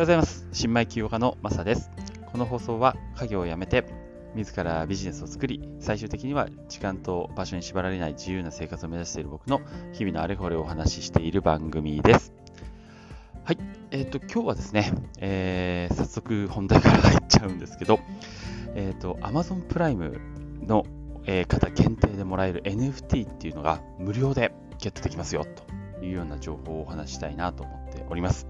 ようございます。新米起業家のマサです。この放送は家業を辞めて、自らビジネスを作り、最終的には時間と場所に縛られない自由な生活を目指している僕の日々のあれこれをお話ししている番組です。はい。えっ、ー、と、今日はですね、えー、早速本題から入っちゃうんですけど、えっ、ー、と、Amazon プライムの、え方限定でもらえる NFT っていうのが無料でゲットできますよというような情報をお話したいなと思っております。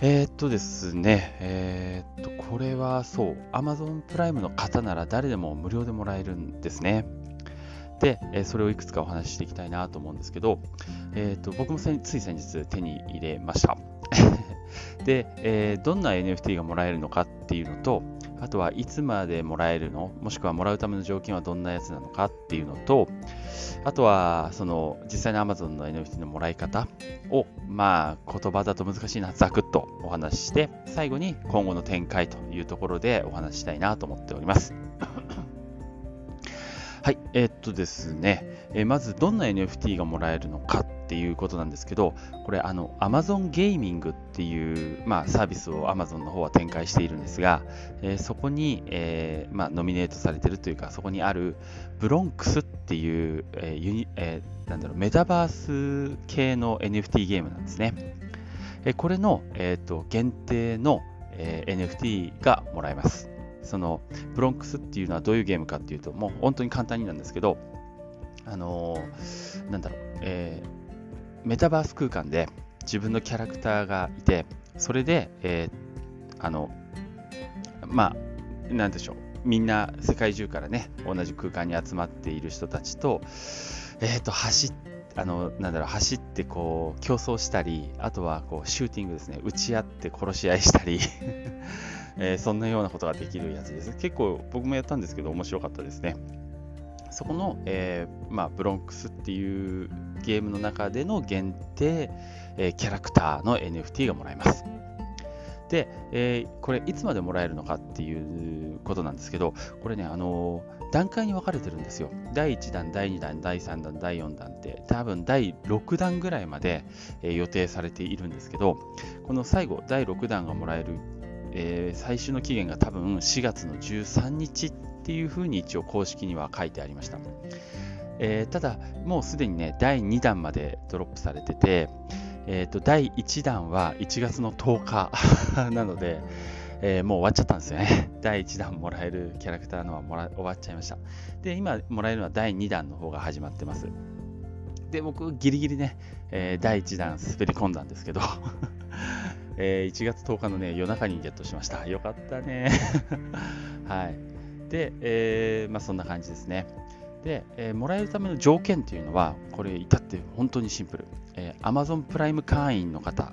えー、っとですね、えー、っと、これはそう、Amazon プライムの方なら誰でも無料でもらえるんですね。で、えそれをいくつかお話ししていきたいなと思うんですけど、えー、っと僕もつい先日手に入れました。で、えどんな NFT がもらえるのかっていうのと、あとはいつまでもらえるの？もしくはもらうための条件はどんなやつなのかっていうのと、あとは、その、実際の Amazon の NFT のもらい方を、まあ、言葉だと難しいな、ざくっとお話しして、最後に今後の展開というところでお話ししたいなと思っております。はい、えー、っとですね、えー、まずどんな NFT がもらえるのかっていうことなんですけど、これ、あの、Amazon Gaming っていう、まあ、サービスを Amazon の方は展開しているんですが、えー、そこに、えー、まあ、ノミネートされてるというか、そこにあるブロンクスっていう、えーユニえ、なんだろう、メタバース系の NFT ゲームなんですね。え、これの、えーと、限定の、え、NFT がもらえます。そのブロンクスっていうのはどういうゲームかっていうと、もう本当に簡単になんですけど、あのー、なんだろう、えー、メタバース空間で自分のキャラクターがいて、それで、えー、あの、まあ、なんでしょう、みんな世界中からね、同じ空間に集まっている人たちと、え、ー、と、走って、あの、なんだろう、走ってこう、競争したり、あとはこう、シューティングですね、撃ち合って殺し合いしたり えー、そんなようなことができるやつです。結構僕もやったんですけど、面白かったですね。そこの、えー、まあ、ブロンクスっていうゲームの中での限定、えー、キャラクターの NFT がもらえます。で、えー、これいつまでもらえるのかっていうことなんですけど、これね、あのー、段階に分かれてるんですよ。第1弾、第2弾、第3弾、第4弾って、多分第6弾ぐらいまで、えー、予定されているんですけど、この最後、第6弾がもらえる、え最終の期限が多分4月の13日っていうふうに一応公式には書いてありました。えただ、もうすでにね、第2弾までドロップされてて、えーと、第1弾は1月の10日 なので、えー、もう終わっちゃったんですよね。第1弾もらえるキャラクターのはもら終わっちゃいました。で、今もらえるのは第2弾の方が始まってます。で、僕、ギリギリね、えー、第1弾滑り込んだんですけど えー、1月10日のね、夜中にゲットしました。よかったね。はい。で、えー、まあそんな感じですね。で、えー、もらえるための条件っていうのは、これ至って本当にシンプル。えー、Amazon プライム会員の方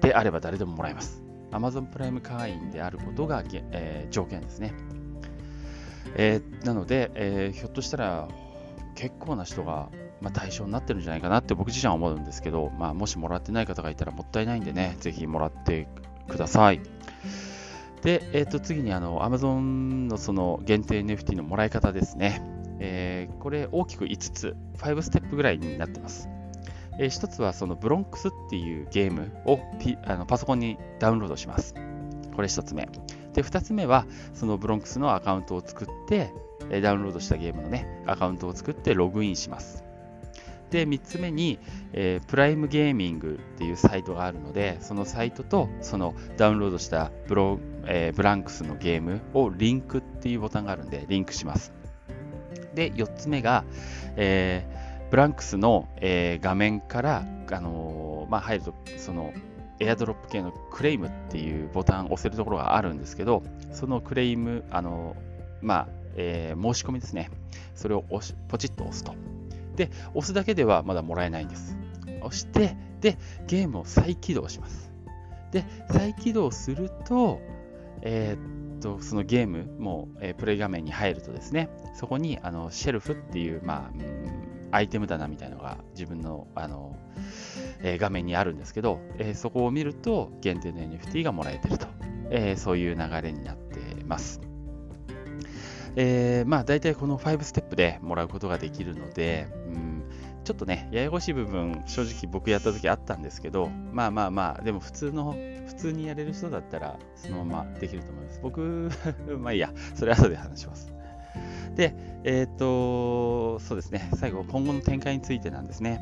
であれば誰でももらえます。Amazon プライム会員であることが、えー、条件ですね。えー、なので、え、ひょっとしたら結構な人が、まあ、対象になってるんじゃないかなって僕自身は思うんですけど、まあ、もしもらってない方がいたらもったいないんでね、ぜひもらってください。で、えー、と次にあの Amazon のその限定 NFT のもらい方ですね。えー、これ大きく5つ、5ステップぐらいになってます。えー、1つはそのブロンクスっていうゲームをあのパソコンにダウンロードします。これ1つ目。で、2つ目はそのブロンクスのアカウントを作って、ダウンロードしたゲームのね、アカウントを作ってログインします。で、3つ目に、えー、プライムゲーミングっていうサイトがあるので、そのサイトとそのダウンロードしたブロ、えー、ブランクスのゲームをリンクっていうボタンがあるんで、リンクします。で、4つ目が、えー、ブランクスの、え、画面から、あの、まあ、入ると、その、エアドロップ系のクレイムっていうボタンを押せるところがあるんですけど、そのクレイム、あのまあ、え申し込みですね。それを押しポチッと押すと。で、押すだけではまだもらえないんです。押して、で、ゲームを再起動します。で、再起動すると、えー、と、そのゲームも、えー、プレイ画面に入るとですね、そこにあのシェルフっていう、まあ、アイテム棚みたいなのが自分のあの、えー、画面にあるんですけど、え、そこを見ると限定の NFT がもらえてると、えそういう流れになってます。えー、まあ大体この5ステップでもらうことができるので、うん、ちょっとね、ややこしい部分、正直僕やった時あったんですけど、まあまあまあ、でも普通の、普通にやれる人だったら、そのままできると思います。僕、まあいいや、それ後で話します。で、えっ、ー、と、そうですね、最後、今後の展開についてなんですね。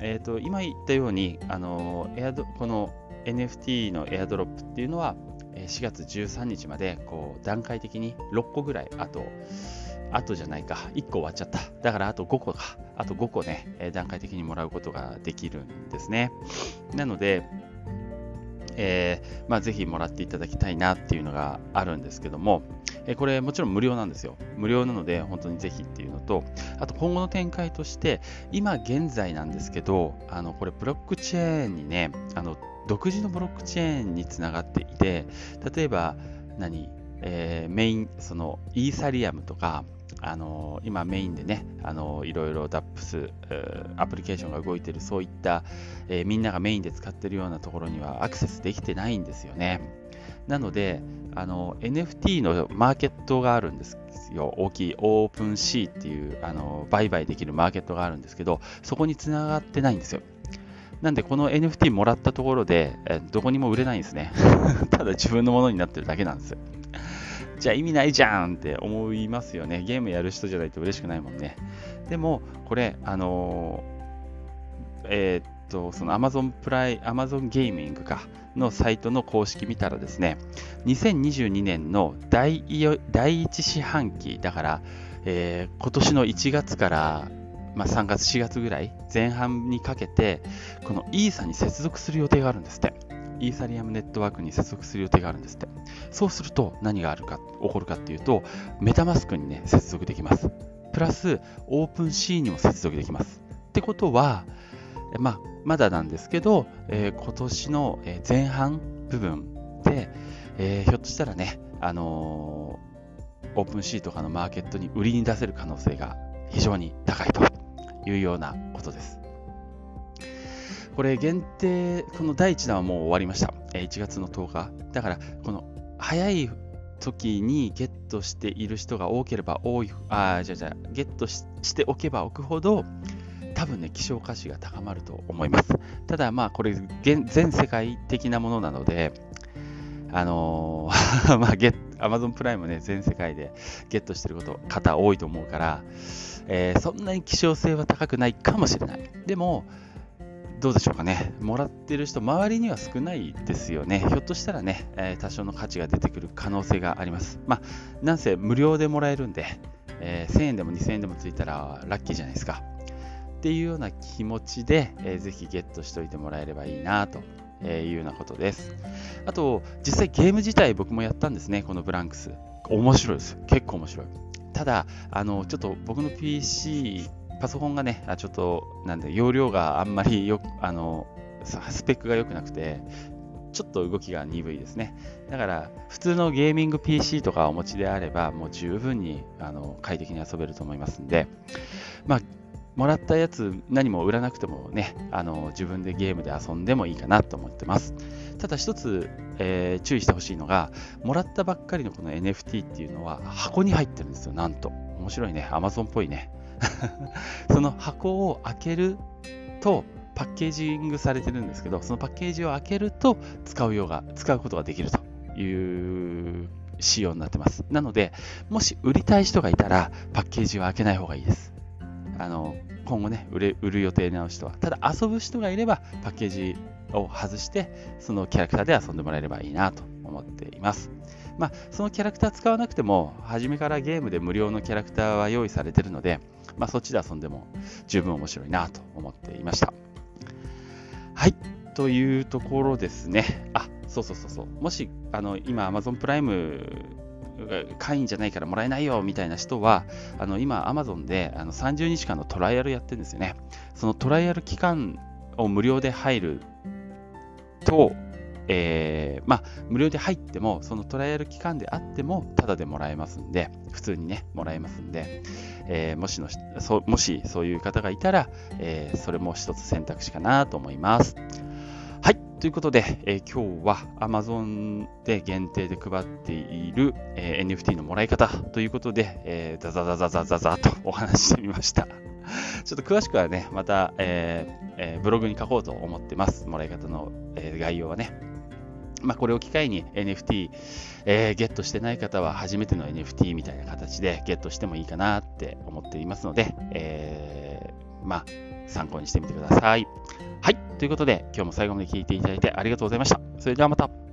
えっ、ー、と、今言ったように、あの、エアドこの NFT のエアドロップっていうのは、4月13日まで、こう、段階的に6個ぐらい、あと、あとじゃないか、1個終わっちゃった。だからあと5個か、あと5個ね、段階的にもらうことができるんですね。なので、えー、まあ、ぜひもらっていただきたいなっていうのがあるんですけども、えー、これもちろん無料なんですよ。無料なので本当にぜひっていうのと、あと今後の展開として、今現在なんですけど、あのこれブロックチェーンにね、あの独自のブロックチェーンにつながっていて、例えば何、えー、メイン、そのイーサリアムとか、あの今メインでね、あのいろいろ DAPS、アプリケーションが動いてるそういった、え、みんながメインで使ってるようなところにはアクセスできてないんですよね。なので、あの NFT のマーケットがあるんですよ。大きいオープンシーっていうあの売買できるマーケットがあるんですけど、そこにつながってないんですよ。なんで、この NFT もらったところで、えどこにも売れないんですね。ただ自分のものになってるだけなんですよ。じゃあ意味ないじゃんって思いますよね。ゲームやる人じゃないと嬉しくないもんね。でも、これ、あのー、えー、っと、その Amazon プライ、Amazon ゲーミングか、のサイトの公式見たらですね、2022年の第第1四半期、だから、えー、今年の1月から、まあ、3月、4月ぐらい、前半にかけて、このイーサに接続する予定があるんですって。イーサリアムネットワークに接続する予定があるんですって。そうすると何があるか、起こるかっていうと、メタマスクにね、接続できます。プラス、オープンシーにも接続できます。ってことは、まあ、まだなんですけど、えー、今年の前半部分で、えー、ひょっとしたらね、あのー、 OpenSea とかのマーケットに売りに出せる可能性が非常に高いというようなことです。これ限定、この第1弾はもう終わりました。1月の10日。だから、この早い時にゲットしている人が多ければ多い、あ、じゃじゃゲットしておけば置くほど、多分ね、希少価値が高まると思います。ただ、まあ、これ、全世界的なものなので、あのー、まあ、ゲッ Amazon プライムね、全世界でゲットしてること方多いと思うから、えー、そんなに希少性は高くないかもしれない。でも、どうでしょうかね。もらってる人、周りには少ないですよね。ひょっとしたらね、えー、多少の価値が出てくる可能性があります。まあ、なんせ無料でもらえるんで、えー、1000円でも2000円でもついたらラッキーじゃないですか。っていうような気持ちで、えー、ぜひゲットしておいてもらえればいいなというようなことです。あと、実際ゲーム自体僕もやったんですね、このブランクス。面白いです。結構面白い。ただ、あの、ちょっと僕の PC パソコンがね、ちょっと、なんで、容量があんまりよあの、スペックが良くなくて、ちょっと動きが鈍いですね。だから、普通のゲーミング PC とかお持ちであれば、もう十分にあの快適に遊べると思いますんで、まあ、もらったやつ何も売らなくてもね、あの自分でゲームで遊んでもいいかなと思ってます。ただ一つ、えー、注意してほしいのが、もらったばっかりのこの NFT っていうのは箱に入ってるんですよ、なんと。面白いね。Amazon っぽいね。その箱を開けるとパッケージングされてるんですけど、そのパッケージを開けると使うようが、使うことができるという仕様になってます。なので、もし売りたい人がいたら、パッケージは開けない方がいいです。あの、今後ね、売れ売る予定の人は。ただ遊ぶ人がいれば、パッケージを外して、そのキャラクターで遊んでもらえればいいなと思っています。まあ、そのキャラクター使わなくても、初めからゲームで無料のキャラクターは用意されているので、まあ、そっちで遊んでも十分面白いなと思っていました。はい、というところですね。あ、そうそうそうそう。もし、あの、今 Amazon プライム会員じゃないからもらえないよみたいな人は、あの今 Amazon であの30日間のトライアルやってるんですよね。そのトライアル期間を無料で入ると、えー、まあ、無料で入っても、そのトライアル期間であっても、タダでもらえますんで、普通にね、もらえますんで、えー、もしのそもしそういう方がいたら、えー、それも一つ選択肢かなと思います。ということで、えー、今日は Amazon で限定で配っている、え NFT のもらい方ということで、えー、ザザザザザザザとお話してみました。ちょっと詳しくはね、また、えーえー、ブログに書こうと思ってます。もらい方の、えー、概要はね。まあ、これを機会に NFT、えー、ゲットしてない方は初めての NFT みたいな形でゲットしてもいいかなって思っていますので、えー、まあ、参考にしてみてください。はい。ということで、今日も最後まで聴いていただいてありがとうございました。それではまた。